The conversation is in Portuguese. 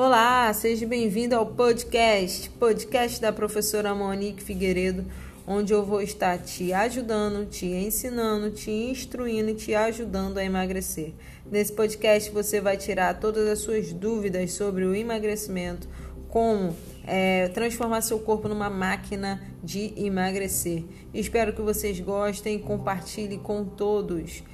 Olá, seja bem-vindo ao podcast, podcast da professora Monique Figueiredo, onde eu vou estar te ajudando, te ensinando, te instruindo e te ajudando a emagrecer. Nesse podcast você vai tirar todas as suas dúvidas sobre o emagrecimento, como é, transformar seu corpo numa máquina de emagrecer. Espero que vocês gostem, compartilhe com todos.